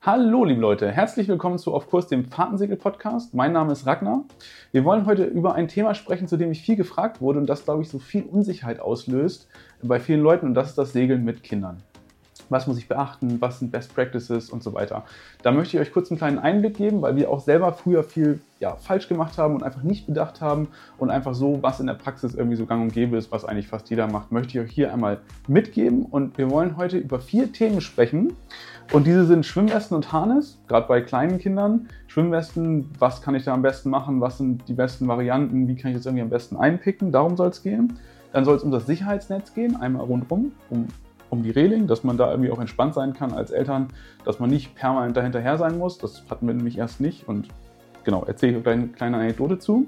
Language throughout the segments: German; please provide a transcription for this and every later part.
Hallo, liebe Leute, herzlich willkommen zu Auf Kurs, dem Fahrtensegel-Podcast. Mein Name ist Ragnar. Wir wollen heute über ein Thema sprechen, zu dem ich viel gefragt wurde und das, glaube ich, so viel Unsicherheit auslöst bei vielen Leuten und das ist das Segeln mit Kindern was muss ich beachten, was sind Best Practices und so weiter. Da möchte ich euch kurz einen kleinen Einblick geben, weil wir auch selber früher viel ja, falsch gemacht haben und einfach nicht bedacht haben und einfach so, was in der Praxis irgendwie so gang und gäbe ist, was eigentlich fast jeder macht, möchte ich euch hier einmal mitgeben. Und wir wollen heute über vier Themen sprechen. Und diese sind Schwimmwesten und Harness, gerade bei kleinen Kindern. Schwimmwesten, was kann ich da am besten machen, was sind die besten Varianten, wie kann ich das irgendwie am besten einpicken, darum soll es gehen. Dann soll es um das Sicherheitsnetz gehen, einmal rundherum, um um die Reling, dass man da irgendwie auch entspannt sein kann als Eltern, dass man nicht permanent dahinterher sein muss. Das hatten wir nämlich erst nicht und genau, erzähle ich euch eine kleine Anekdote zu.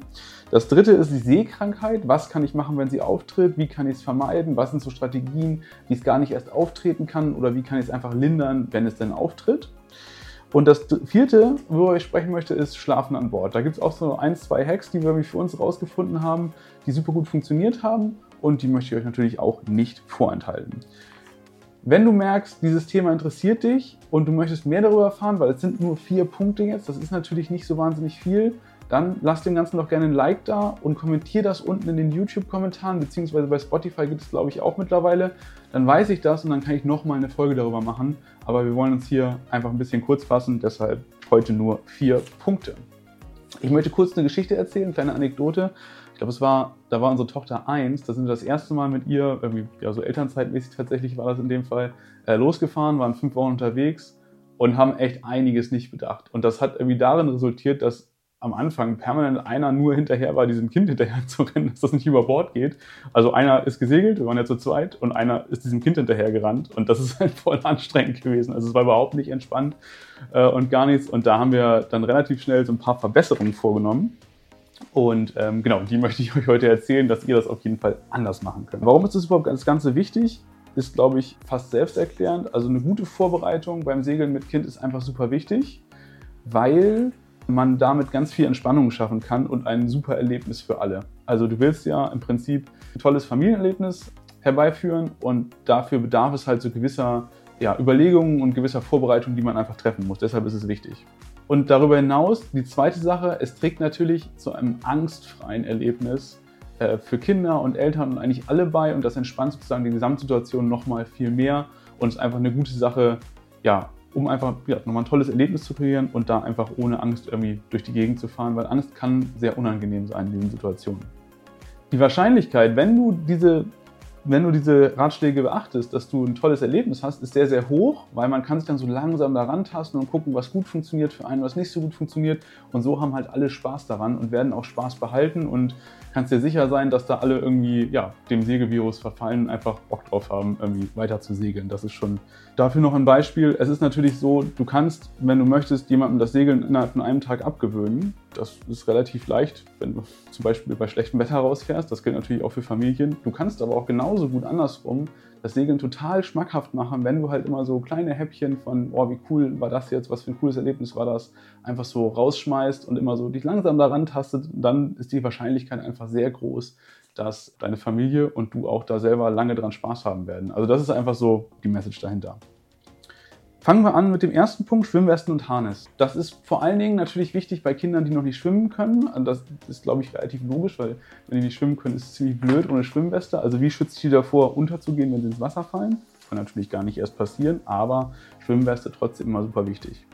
Das dritte ist die Seekrankheit. Was kann ich machen, wenn sie auftritt? Wie kann ich es vermeiden? Was sind so Strategien, wie es gar nicht erst auftreten kann oder wie kann ich es einfach lindern, wenn es denn auftritt? Und das vierte, worüber ich sprechen möchte, ist Schlafen an Bord. Da gibt es auch so ein, zwei Hacks, die wir für uns rausgefunden haben, die super gut funktioniert haben und die möchte ich euch natürlich auch nicht vorenthalten. Wenn du merkst, dieses Thema interessiert dich und du möchtest mehr darüber erfahren, weil es sind nur vier Punkte jetzt, das ist natürlich nicht so wahnsinnig viel, dann lass dem Ganzen doch gerne ein Like da und kommentier das unten in den YouTube-Kommentaren, beziehungsweise bei Spotify gibt es, glaube ich, auch mittlerweile. Dann weiß ich das und dann kann ich nochmal eine Folge darüber machen. Aber wir wollen uns hier einfach ein bisschen kurz fassen, deshalb heute nur vier Punkte. Ich möchte kurz eine Geschichte erzählen, eine kleine Anekdote glaube, es war, da war unsere Tochter eins, da sind wir das erste Mal mit ihr, irgendwie, ja, so elternzeitmäßig tatsächlich war das in dem Fall, äh, losgefahren, waren fünf Wochen unterwegs und haben echt einiges nicht bedacht. Und das hat irgendwie darin resultiert, dass am Anfang permanent einer nur hinterher war, diesem Kind hinterher zu rennen, dass das nicht über Bord geht. Also einer ist gesegelt, wir waren ja zu zweit, und einer ist diesem Kind hinterher gerannt. Und das ist halt voll anstrengend gewesen. Also es war überhaupt nicht entspannt äh, und gar nichts. Und da haben wir dann relativ schnell so ein paar Verbesserungen vorgenommen. Und ähm, genau, die möchte ich euch heute erzählen, dass ihr das auf jeden Fall anders machen könnt. Warum ist das überhaupt das Ganze wichtig? Ist, glaube ich, fast selbsterklärend. Also eine gute Vorbereitung beim Segeln mit Kind ist einfach super wichtig, weil man damit ganz viel Entspannung schaffen kann und ein super Erlebnis für alle. Also du willst ja im Prinzip ein tolles Familienerlebnis herbeiführen und dafür bedarf es halt so gewisser ja, Überlegungen und gewisser Vorbereitungen, die man einfach treffen muss. Deshalb ist es wichtig. Und darüber hinaus, die zweite Sache, es trägt natürlich zu einem angstfreien Erlebnis äh, für Kinder und Eltern und eigentlich alle bei und das entspannt sozusagen die Gesamtsituation nochmal viel mehr und ist einfach eine gute Sache, ja, um einfach ja, nochmal ein tolles Erlebnis zu kreieren und da einfach ohne Angst irgendwie durch die Gegend zu fahren, weil Angst kann sehr unangenehm sein in diesen Situationen. Die Wahrscheinlichkeit, wenn du diese wenn du diese Ratschläge beachtest, dass du ein tolles Erlebnis hast, ist sehr, sehr hoch, weil man kann sich dann so langsam daran tasten und gucken, was gut funktioniert für einen, was nicht so gut funktioniert. Und so haben halt alle Spaß daran und werden auch Spaß behalten und kannst dir sicher sein, dass da alle irgendwie ja, dem Segelvirus verfallen und einfach Bock drauf haben, irgendwie weiter zu segeln. Das ist schon dafür noch ein Beispiel. Es ist natürlich so, du kannst, wenn du möchtest, jemandem das Segeln innerhalb von einem Tag abgewöhnen. Das ist relativ leicht, wenn du zum Beispiel bei schlechtem Wetter rausfährst. Das gilt natürlich auch für Familien. Du kannst aber auch genauso gut andersrum das Segeln total schmackhaft machen, wenn du halt immer so kleine Häppchen von, oh, wie cool war das jetzt, was für ein cooles Erlebnis war das, einfach so rausschmeißt und immer so dich langsam daran tastet, dann ist die Wahrscheinlichkeit einfach sehr groß, dass deine Familie und du auch da selber lange dran Spaß haben werden. Also das ist einfach so die Message dahinter. Fangen wir an mit dem ersten Punkt, Schwimmwesten und Harness. Das ist vor allen Dingen natürlich wichtig bei Kindern, die noch nicht schwimmen können. Das ist, glaube ich, relativ logisch, weil wenn die nicht schwimmen können, ist es ziemlich blöd ohne Schwimmweste. Also wie schützt die davor, unterzugehen, wenn sie ins Wasser fallen? Kann natürlich gar nicht erst passieren, aber Schwimmweste trotzdem immer super wichtig.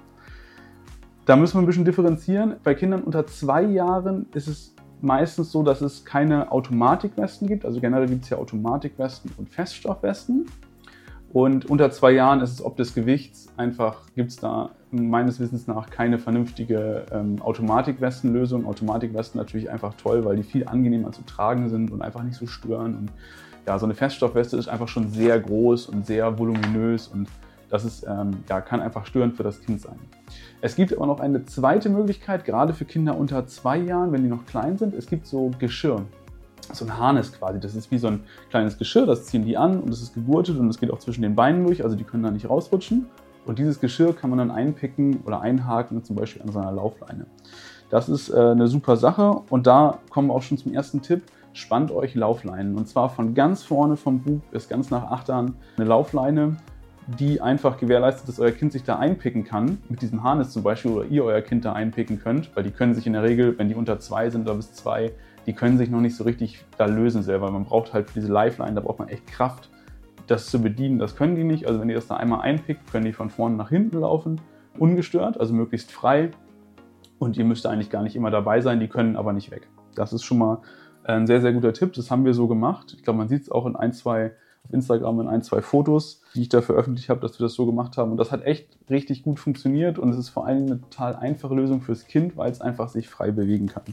Da müssen wir ein bisschen differenzieren. Bei Kindern unter zwei Jahren ist es meistens so, dass es keine Automatikwesten gibt. Also generell gibt es ja Automatikwesten und Feststoffwesten. Und unter zwei Jahren ist es ob des Gewichts einfach, gibt es da meines Wissens nach keine vernünftige ähm, Automatikwestenlösung. Automatikwesten natürlich einfach toll, weil die viel angenehmer zu tragen sind und einfach nicht so stören. Und ja, so eine Feststoffweste ist einfach schon sehr groß und sehr voluminös und das ist, ähm, ja, kann einfach störend für das Kind sein. Es gibt aber noch eine zweite Möglichkeit, gerade für Kinder unter zwei Jahren, wenn die noch klein sind. Es gibt so Geschirr so ein Harness quasi. Das ist wie so ein kleines Geschirr, das ziehen die an und das ist gegurtet und es geht auch zwischen den Beinen durch, also die können da nicht rausrutschen. Und dieses Geschirr kann man dann einpicken oder einhaken, zum Beispiel an seiner Laufleine. Das ist äh, eine super Sache und da kommen wir auch schon zum ersten Tipp. Spannt euch Laufleinen und zwar von ganz vorne vom Bug bis ganz nach Achtern eine Laufleine die einfach gewährleistet, dass euer Kind sich da einpicken kann, mit diesem Harness zum Beispiel, oder ihr euer Kind da einpicken könnt, weil die können sich in der Regel, wenn die unter zwei sind oder bis zwei, die können sich noch nicht so richtig da lösen selber. Man braucht halt diese Lifeline, da braucht man echt Kraft, das zu bedienen. Das können die nicht. Also wenn ihr das da einmal einpickt, können die von vorne nach hinten laufen, ungestört, also möglichst frei. Und ihr müsst eigentlich gar nicht immer dabei sein, die können aber nicht weg. Das ist schon mal ein sehr, sehr guter Tipp. Das haben wir so gemacht. Ich glaube, man sieht es auch in ein, zwei Instagram in ein, zwei Fotos, die ich da veröffentlicht habe, dass wir das so gemacht haben. Und das hat echt richtig gut funktioniert und es ist vor allem eine total einfache Lösung fürs Kind, weil es einfach sich frei bewegen kann.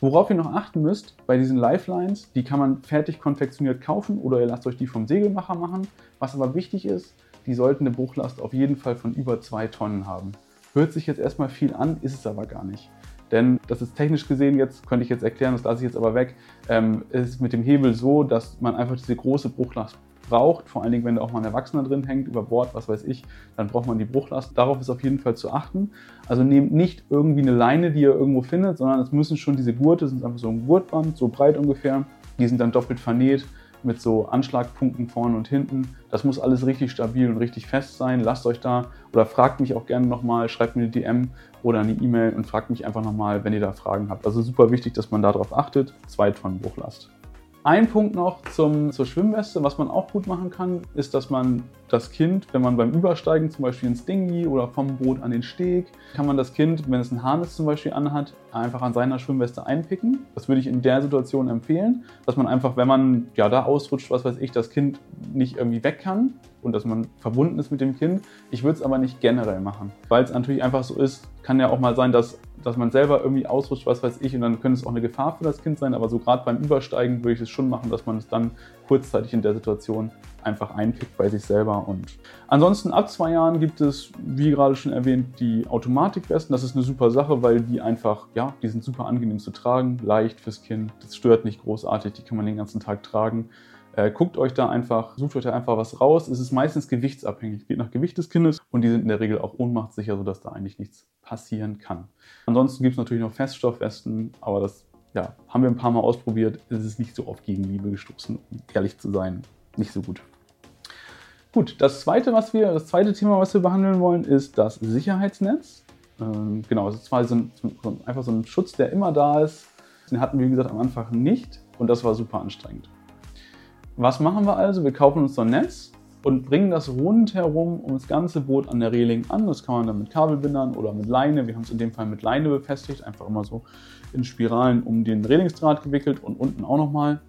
Worauf ihr noch achten müsst bei diesen Lifelines, die kann man fertig konfektioniert kaufen oder ihr lasst euch die vom Segelmacher machen. Was aber wichtig ist, die sollten eine Bruchlast auf jeden Fall von über zwei Tonnen haben. Hört sich jetzt erstmal viel an, ist es aber gar nicht. Denn das ist technisch gesehen jetzt, könnte ich jetzt erklären, das lasse ich jetzt aber weg, ähm, ist mit dem Hebel so, dass man einfach diese große Bruchlast braucht, vor allen Dingen, wenn da auch mal ein Erwachsener drin hängt, über Bord, was weiß ich, dann braucht man die Bruchlast. Darauf ist auf jeden Fall zu achten. Also nehmt nicht irgendwie eine Leine, die ihr irgendwo findet, sondern es müssen schon diese Gurte, das sind einfach so ein Gurtband, so breit ungefähr. Die sind dann doppelt vernäht mit so Anschlagpunkten vorne und hinten. Das muss alles richtig stabil und richtig fest sein. Lasst euch da oder fragt mich auch gerne nochmal, schreibt mir eine DM oder eine E-Mail und fragt mich einfach nochmal, wenn ihr da Fragen habt. Also super wichtig, dass man darauf achtet. Zwei Tonnen Bruchlast. Ein Punkt noch zum, zur Schwimmweste, was man auch gut machen kann, ist, dass man das Kind, wenn man beim Übersteigen zum Beispiel ins Dinghy oder vom Boot an den Steg, kann man das Kind, wenn es ein Harness zum Beispiel anhat, einfach an seiner Schwimmweste einpicken. Das würde ich in der Situation empfehlen, dass man einfach, wenn man ja da ausrutscht, was weiß ich, das Kind nicht irgendwie weg kann und dass man verbunden ist mit dem Kind. Ich würde es aber nicht generell machen, weil es natürlich einfach so ist, kann ja auch mal sein, dass dass man selber irgendwie ausrutscht, was weiß ich, und dann könnte es auch eine Gefahr für das Kind sein. Aber so gerade beim Übersteigen würde ich es schon machen, dass man es dann kurzzeitig in der Situation einfach einpickt bei sich selber. Und ansonsten ab zwei Jahren gibt es, wie gerade schon erwähnt, die Automatikwesten. Das ist eine super Sache, weil die einfach, ja, die sind super angenehm zu tragen, leicht fürs Kind. Das stört nicht großartig, die kann man den ganzen Tag tragen. Äh, guckt euch da einfach, sucht euch da einfach was raus. Es ist meistens gewichtsabhängig, geht nach Gewicht des Kindes und die sind in der Regel auch ohnmachtssicher, sodass da eigentlich nichts passieren kann. Ansonsten gibt es natürlich noch Feststoffwesten, aber das ja, haben wir ein paar Mal ausprobiert. Es ist nicht so oft gegen Liebe gestoßen, um ehrlich zu sein. Nicht so gut. Gut, das zweite, was wir, das zweite Thema, was wir behandeln wollen, ist das Sicherheitsnetz. Ähm, genau, es ist zwar so ein, so einfach so ein Schutz, der immer da ist. Den hatten wir, wie gesagt, am Anfang nicht und das war super anstrengend. Was machen wir also? Wir kaufen uns so ein Netz und bringen das rundherum um das ganze Boot an der Reling an. Das kann man dann mit Kabelbindern oder mit Leine. Wir haben es in dem Fall mit Leine befestigt, einfach immer so in Spiralen um den Relingsdraht gewickelt und unten auch nochmal.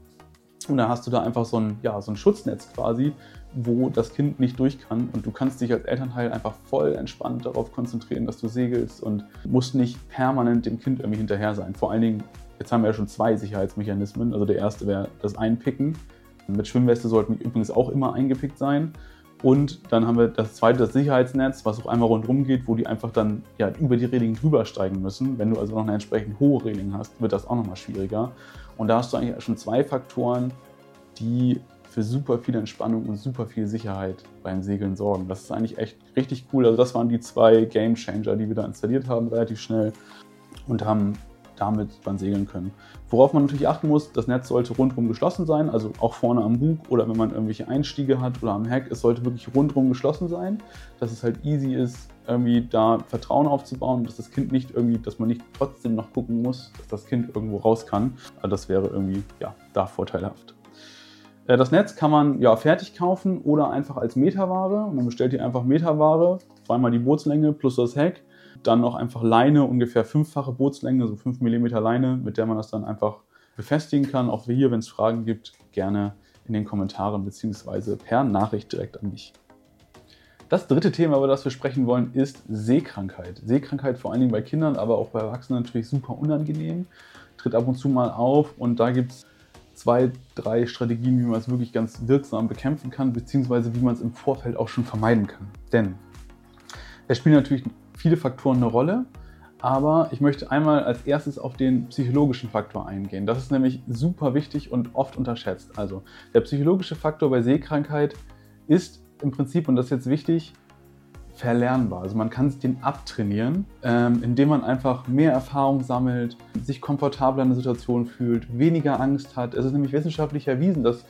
Und dann hast du da einfach so ein, ja, so ein Schutznetz quasi, wo das Kind nicht durch kann. Und du kannst dich als Elternteil einfach voll entspannt darauf konzentrieren, dass du segelst und musst nicht permanent dem Kind irgendwie hinterher sein. Vor allen Dingen, jetzt haben wir ja schon zwei Sicherheitsmechanismen. Also der erste wäre das Einpicken mit Schwimmweste sollten die übrigens auch immer eingepickt sein. Und dann haben wir das zweite, das Sicherheitsnetz, was auch einmal rundherum geht, wo die einfach dann ja, über die Reling drüber steigen müssen. Wenn du also noch eine entsprechend hohe Reling hast, wird das auch nochmal schwieriger. Und da hast du eigentlich schon zwei Faktoren, die für super viel Entspannung und super viel Sicherheit beim Segeln sorgen. Das ist eigentlich echt richtig cool. Also das waren die zwei Game Changer, die wir da installiert haben, relativ schnell und haben damit dann segeln können. Worauf man natürlich achten muss, das Netz sollte rundherum geschlossen sein, also auch vorne am Bug oder wenn man irgendwelche Einstiege hat oder am Heck, es sollte wirklich rundherum geschlossen sein, dass es halt easy ist, irgendwie da Vertrauen aufzubauen, dass das Kind nicht irgendwie, dass man nicht trotzdem noch gucken muss, dass das Kind irgendwo raus kann. Also das wäre irgendwie, ja, da vorteilhaft. Äh, das Netz kann man ja fertig kaufen oder einfach als Meterware. Dann bestellt ihr einfach Meterware, zweimal die Bootslänge plus das Heck dann noch einfach Leine, ungefähr fünffache Bootslänge, so 5 mm Leine, mit der man das dann einfach befestigen kann. Auch hier, wenn es Fragen gibt, gerne in den Kommentaren bzw. per Nachricht direkt an mich. Das dritte Thema, über das wir sprechen wollen, ist Seekrankheit. Seekrankheit vor allen Dingen bei Kindern, aber auch bei Erwachsenen natürlich super unangenehm. Tritt ab und zu mal auf und da gibt es zwei, drei Strategien, wie man es wirklich ganz wirksam bekämpfen kann, beziehungsweise wie man es im Vorfeld auch schon vermeiden kann. Denn es spielt natürlich viele Faktoren eine Rolle. Aber ich möchte einmal als erstes auf den psychologischen Faktor eingehen. Das ist nämlich super wichtig und oft unterschätzt. Also der psychologische Faktor bei Seekrankheit ist im Prinzip, und das ist jetzt wichtig, verlernbar. Also man kann den abtrainieren, ähm, indem man einfach mehr Erfahrung sammelt, sich komfortabler in der Situation fühlt, weniger Angst hat. Es ist nämlich wissenschaftlich erwiesen, dass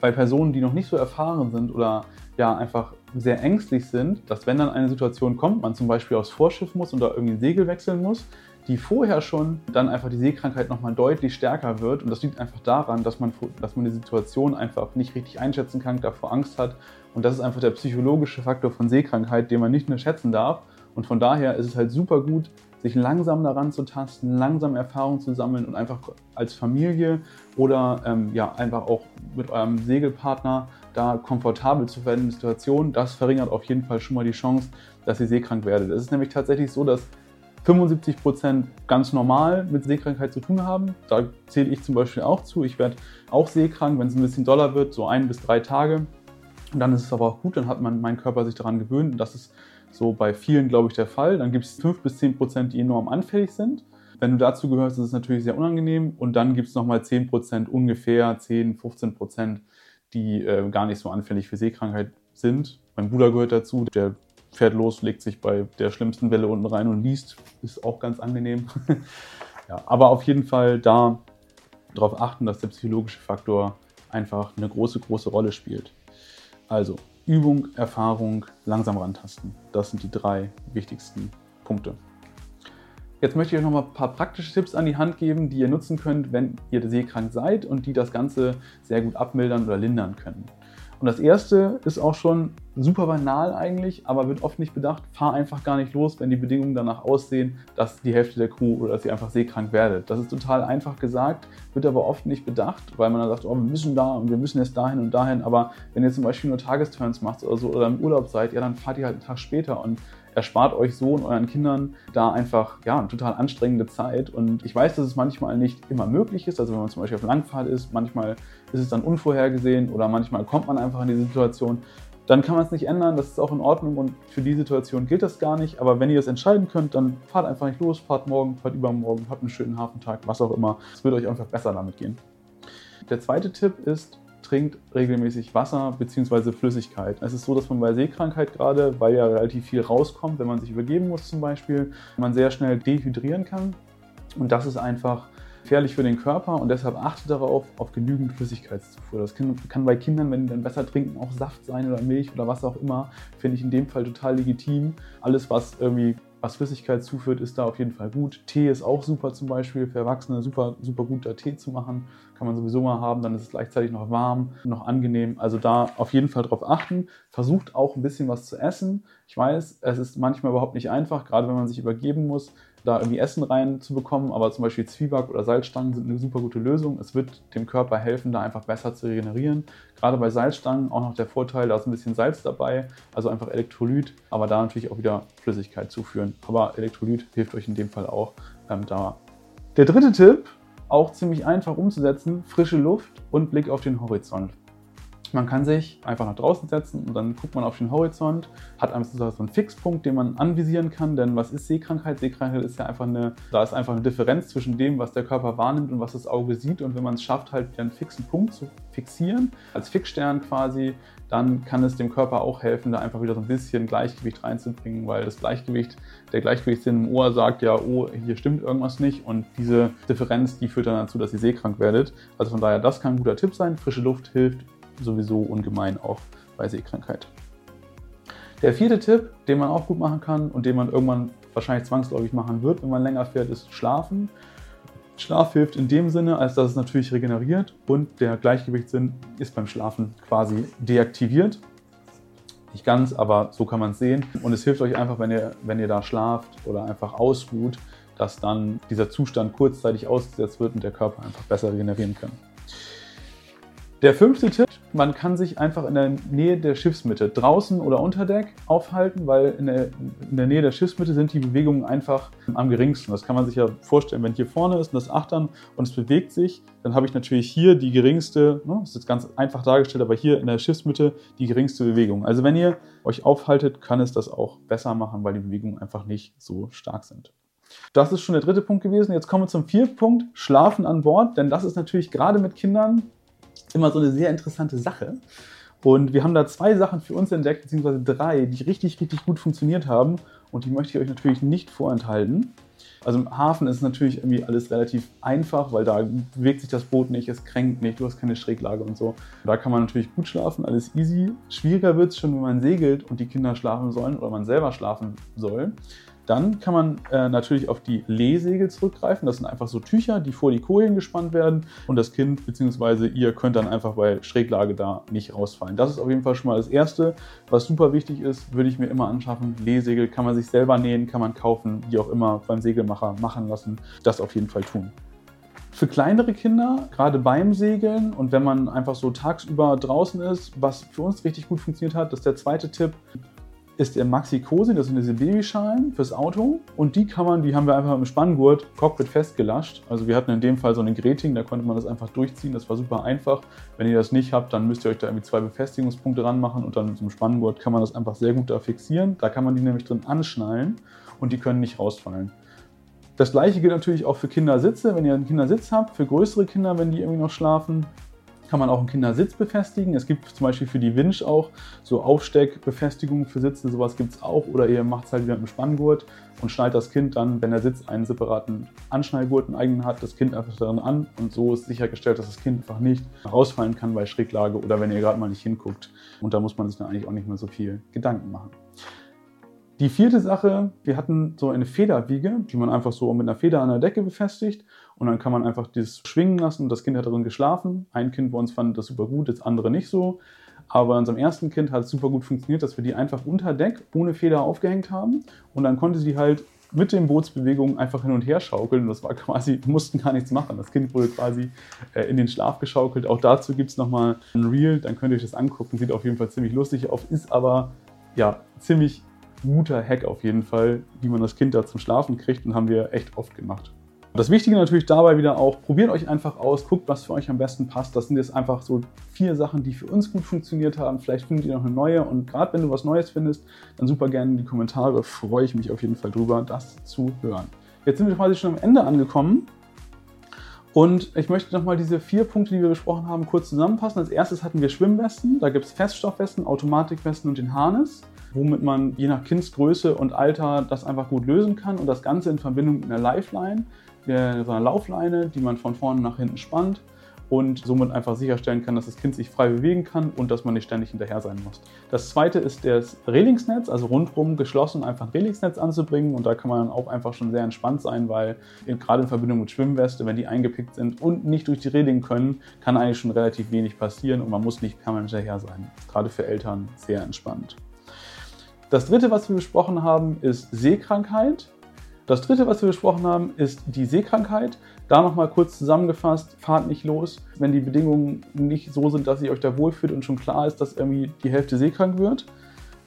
bei Personen, die noch nicht so erfahren sind oder ja einfach sehr ängstlich sind, dass wenn dann eine Situation kommt, man zum Beispiel aufs Vorschiff muss und da irgendwie Segel wechseln muss, die vorher schon dann einfach die Seekrankheit nochmal deutlich stärker wird. Und das liegt einfach daran, dass man, dass man die Situation einfach nicht richtig einschätzen kann, davor Angst hat. Und das ist einfach der psychologische Faktor von Seekrankheit, den man nicht mehr schätzen darf. Und von daher ist es halt super gut, sich langsam daran zu tasten, langsam Erfahrungen zu sammeln und einfach als Familie oder ähm, ja, einfach auch mit eurem Segelpartner da komfortabel zu werden in der Situation. Das verringert auf jeden Fall schon mal die Chance, dass ihr seekrank werdet. Es ist nämlich tatsächlich so, dass 75 Prozent ganz normal mit Seekrankheit zu tun haben. Da zähle ich zum Beispiel auch zu. Ich werde auch seekrank, wenn es ein bisschen doller wird, so ein bis drei Tage. Und dann ist es aber auch gut, dann hat man, mein Körper sich daran gewöhnt. Und das ist so bei vielen, glaube ich, der Fall. Dann gibt es 5 bis 10 Prozent, die enorm anfällig sind. Wenn du dazu gehörst, ist es natürlich sehr unangenehm. Und dann gibt es nochmal 10 Prozent, ungefähr 10, 15 Prozent, die äh, gar nicht so anfällig für Seekrankheit sind. Mein Bruder gehört dazu, der fährt los, legt sich bei der schlimmsten Welle unten rein und liest. Ist auch ganz angenehm. ja, aber auf jeden Fall da darauf achten, dass der psychologische Faktor einfach eine große, große Rolle spielt. Also Übung, Erfahrung, langsam rantasten. Das sind die drei wichtigsten Punkte. Jetzt möchte ich euch noch mal ein paar praktische Tipps an die Hand geben, die ihr nutzen könnt, wenn ihr seekrank seid und die das Ganze sehr gut abmildern oder lindern können. Und das erste ist auch schon super banal eigentlich, aber wird oft nicht bedacht. Fahr einfach gar nicht los, wenn die Bedingungen danach aussehen, dass die Hälfte der Crew oder dass ihr einfach seekrank werdet. Das ist total einfach gesagt, wird aber oft nicht bedacht, weil man dann sagt, oh, wir müssen da und wir müssen jetzt dahin und dahin. Aber wenn ihr zum Beispiel nur Tagesturns macht oder so oder im Urlaub seid, ja, dann fahrt ihr halt einen Tag später und erspart euch so und euren Kindern da einfach ja, eine total anstrengende Zeit. Und ich weiß, dass es manchmal nicht immer möglich ist. Also wenn man zum Beispiel auf Langfahrt ist, manchmal ist es dann unvorhergesehen oder manchmal kommt man einfach in die Situation. Dann kann man es nicht ändern, das ist auch in Ordnung und für die Situation gilt das gar nicht. Aber wenn ihr es entscheiden könnt, dann fahrt einfach nicht los, fahrt morgen, fahrt übermorgen, habt einen schönen Hafentag, was auch immer. Es wird euch einfach besser damit gehen. Der zweite Tipp ist, trinkt regelmäßig Wasser bzw. Flüssigkeit. Es ist so, dass man bei Seekrankheit gerade, weil ja relativ viel rauskommt, wenn man sich übergeben muss zum Beispiel, man sehr schnell dehydrieren kann. Und das ist einfach gefährlich für den Körper und deshalb achte darauf, auf genügend Flüssigkeitszufuhr. Das kann, kann, bei Kindern, wenn die dann besser trinken, auch Saft sein oder Milch oder was auch immer, finde ich in dem Fall total legitim. Alles, was irgendwie was Flüssigkeit zuführt, ist da auf jeden Fall gut. Tee ist auch super zum Beispiel für Erwachsene, super, super guter Tee zu machen. Kann man sowieso mal haben, dann ist es gleichzeitig noch warm, noch angenehm. Also da auf jeden Fall drauf achten. Versucht auch ein bisschen was zu essen. Ich weiß, es ist manchmal überhaupt nicht einfach, gerade wenn man sich übergeben muss da irgendwie Essen reinzubekommen, aber zum Beispiel Zwieback oder Salzstangen sind eine super gute Lösung. Es wird dem Körper helfen, da einfach besser zu regenerieren. Gerade bei Salzstangen auch noch der Vorteil, da ist ein bisschen Salz dabei, also einfach Elektrolyt, aber da natürlich auch wieder Flüssigkeit zuführen. Aber Elektrolyt hilft euch in dem Fall auch ähm, da. Der dritte Tipp, auch ziemlich einfach umzusetzen, frische Luft und Blick auf den Horizont. Man kann sich einfach nach draußen setzen und dann guckt man auf den Horizont, hat einfach so einen Fixpunkt, den man anvisieren kann. Denn was ist Sehkrankheit? Sehkrankheit ist ja einfach eine, da ist einfach eine Differenz zwischen dem, was der Körper wahrnimmt und was das Auge sieht. Und wenn man es schafft, halt einen fixen Punkt zu fixieren, als Fixstern quasi, dann kann es dem Körper auch helfen, da einfach wieder so ein bisschen Gleichgewicht reinzubringen, weil das Gleichgewicht, der Gleichgewichtssinn im Ohr sagt ja, oh, hier stimmt irgendwas nicht und diese Differenz, die führt dann dazu, dass ihr seekrank werdet. Also von daher, das kann ein guter Tipp sein. Frische Luft hilft sowieso ungemein auch bei Sehkrankheit. Der vierte Tipp, den man auch gut machen kann und den man irgendwann wahrscheinlich zwangsläufig machen wird, wenn man länger fährt, ist Schlafen. Schlaf hilft in dem Sinne, als dass es natürlich regeneriert und der Gleichgewichtssinn ist beim Schlafen quasi deaktiviert. Nicht ganz, aber so kann man es sehen. Und es hilft euch einfach, wenn ihr, wenn ihr da schlaft oder einfach ausruht, dass dann dieser Zustand kurzzeitig ausgesetzt wird und der Körper einfach besser regenerieren kann. Der fünfte Tipp, man kann sich einfach in der Nähe der Schiffsmitte, draußen oder unter Deck, aufhalten, weil in der, in der, Nähe der Schiffsmitte sind die Bewegungen einfach am geringsten. Das kann man sich ja vorstellen, wenn hier vorne ist und das Achtern und es bewegt sich, dann habe ich natürlich hier die geringste, ne, ist jetzt ganz einfach dargestellt, aber hier in der Schiffsmitte die geringste Bewegung. Also wenn ihr euch aufhaltet, kann es das auch besser machen, weil die Bewegungen einfach nicht so stark sind. Das ist schon der dritte Punkt gewesen. Jetzt kommen wir zum vierten Punkt, Schlafen an Bord, denn das ist natürlich gerade mit Kindern immer so eine sehr interessante Sache. Und wir haben da zwei Sachen für uns entdeckt, beziehungsweise drei, die richtig, richtig gut funktioniert haben. Und die möchte ich euch natürlich nicht vorenthalten. Also im Hafen ist natürlich irgendwie alles relativ einfach, weil da bewegt sich das Boot nicht, es kränkt nicht, du hast keine Schräglage und so. Da kann man natürlich gut schlafen, alles easy. Schwieriger wird es schon, wenn man segelt und die Kinder schlafen sollen oder man selber schlafen soll. Dann kann man äh, natürlich auf die Lehsegel zurückgreifen. Das sind einfach so Tücher, die vor die Kojen gespannt werden und das Kind bzw. ihr könnt dann einfach bei Schräglage da nicht rausfallen. Das ist auf jeden Fall schon mal das Erste. Was super wichtig ist, würde ich mir immer anschaffen. Lehsegel kann man sich selber nähen, kann man kaufen, wie auch immer beim Segelmacher machen lassen. Das auf jeden Fall tun. Für kleinere Kinder, gerade beim Segeln und wenn man einfach so tagsüber draußen ist, was für uns richtig gut funktioniert hat, das ist der zweite Tipp, ist der Maxi Cosi, das sind diese Babyschalen fürs Auto. Und die kann man, die haben wir einfach im Spanngurt Cockpit festgelascht. Also wir hatten in dem Fall so eine Greting, da konnte man das einfach durchziehen. Das war super einfach. Wenn ihr das nicht habt, dann müsst ihr euch da irgendwie zwei Befestigungspunkte ranmachen und dann zum Spanngurt kann man das einfach sehr gut da fixieren. Da kann man die nämlich drin anschnallen und die können nicht rausfallen. Das gleiche gilt natürlich auch für Kindersitze. Wenn ihr einen Kindersitz habt, für größere Kinder, wenn die irgendwie noch schlafen, kann man auch einen Kindersitz befestigen. Es gibt zum Beispiel für die Winch auch so Aufsteckbefestigungen für Sitze, sowas gibt es auch. Oder ihr macht es halt wieder mit dem Spanngurt und schnallt das Kind dann, wenn der Sitz einen separaten Anschnallgurt, einen eigenen hat, das Kind einfach darin an. Und so ist sichergestellt, dass das Kind einfach nicht rausfallen kann bei Schräglage oder wenn ihr gerade mal nicht hinguckt. Und da muss man sich dann eigentlich auch nicht mehr so viel Gedanken machen. Die vierte Sache, wir hatten so eine Federwiege, die man einfach so mit einer Feder an der Decke befestigt und dann kann man einfach das schwingen lassen und das Kind hat darin geschlafen. Ein Kind bei uns fand das super gut, das andere nicht so. Aber bei unserem ersten Kind hat es super gut funktioniert, dass wir die einfach unter Deck ohne Feder aufgehängt haben und dann konnte sie halt mit den Bootsbewegungen einfach hin und her schaukeln. Und das war quasi, mussten gar nichts machen. Das Kind wurde quasi äh, in den Schlaf geschaukelt. Auch dazu gibt es nochmal ein Reel, dann könnt ihr euch das angucken. Sieht auf jeden Fall ziemlich lustig aus, ist aber ja ziemlich guter Hack auf jeden Fall, wie man das Kind da zum Schlafen kriegt und haben wir echt oft gemacht. Das Wichtige natürlich dabei wieder auch, probiert euch einfach aus, guckt, was für euch am besten passt. Das sind jetzt einfach so vier Sachen, die für uns gut funktioniert haben. Vielleicht findet ihr noch eine neue und gerade wenn du was Neues findest, dann super gerne in die Kommentare. Freue ich mich auf jeden Fall drüber, das zu hören. Jetzt sind wir quasi schon am Ende angekommen. Und ich möchte nochmal diese vier Punkte, die wir besprochen haben, kurz zusammenfassen. Als erstes hatten wir Schwimmwesten. Da gibt es Feststoffwesten, Automatikwesten und den Harness womit man je nach Kindsgröße und Alter das einfach gut lösen kann und das Ganze in Verbindung mit einer Lifeline, so einer Laufleine, die man von vorne nach hinten spannt und somit einfach sicherstellen kann, dass das Kind sich frei bewegen kann und dass man nicht ständig hinterher sein muss. Das zweite ist das Relingsnetz, also rundherum geschlossen einfach ein Relingsnetz anzubringen und da kann man auch einfach schon sehr entspannt sein, weil gerade in Verbindung mit Schwimmweste, wenn die eingepickt sind und nicht durch die Reling können, kann eigentlich schon relativ wenig passieren und man muss nicht permanent hinterher sein. Gerade für Eltern sehr entspannt. Das dritte, was wir besprochen haben, ist Seekrankheit. Das dritte, was wir besprochen haben, ist die Seekrankheit. Da nochmal kurz zusammengefasst, fahrt nicht los, wenn die Bedingungen nicht so sind, dass ihr euch da wohlfühlt und schon klar ist, dass irgendwie die Hälfte seekrank wird.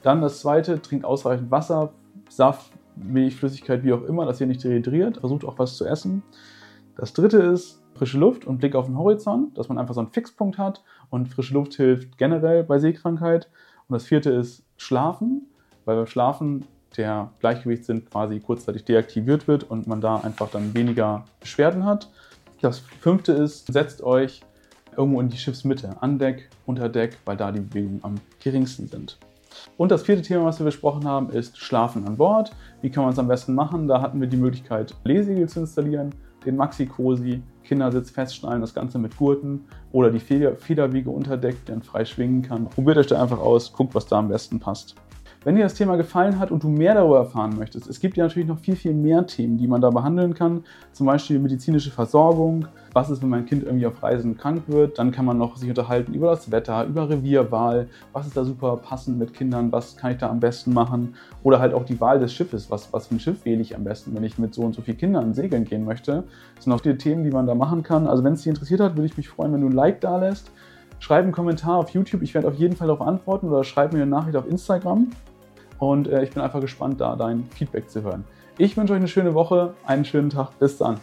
Dann das zweite, trinkt ausreichend Wasser, Saft, Milch, Flüssigkeit, wie auch immer, dass ihr nicht dehydriert. Versucht auch was zu essen. Das dritte ist frische Luft und Blick auf den Horizont, dass man einfach so einen Fixpunkt hat und frische Luft hilft generell bei Seekrankheit. Und das vierte ist Schlafen weil beim Schlafen der Gleichgewichtssinn quasi kurzzeitig deaktiviert wird und man da einfach dann weniger Beschwerden hat. Das fünfte ist, setzt euch irgendwo in die Schiffsmitte, an Deck, unter Deck, weil da die Bewegungen am geringsten sind. Und das vierte Thema, was wir besprochen haben, ist Schlafen an Bord. Wie kann man es am besten machen? Da hatten wir die Möglichkeit, Lehsegel zu installieren, den Maxi-Cosi, Kindersitz festschnallen, das Ganze mit Gurten oder die Federwiege unter Deck, die dann frei schwingen kann. Probiert euch da einfach aus, guckt, was da am besten passt. Wenn dir das Thema gefallen hat und du mehr darüber erfahren möchtest, es gibt ja natürlich noch viel, viel mehr Themen, die man da behandeln kann. Zum Beispiel medizinische Versorgung. Was ist, wenn mein Kind irgendwie auf Reisen krank wird? Dann kann man noch sich unterhalten über das Wetter, über Revierwahl. Was ist da super passend mit Kindern? Was kann ich da am besten machen? Oder halt auch die Wahl des Schiffes. Was, was für ein Schiff wähle ich am besten, wenn ich mit so und so vielen Kindern segeln gehen möchte? Das sind auch die Themen, die man da machen kann. Also wenn es dich interessiert hat, würde ich mich freuen, wenn du ein Like da lässt. Schreib einen Kommentar auf YouTube, ich werde auf jeden Fall darauf antworten oder schreib mir eine Nachricht auf Instagram. Und äh, ich bin einfach gespannt, da dein Feedback zu hören. Ich wünsche euch eine schöne Woche, einen schönen Tag. Bis dann.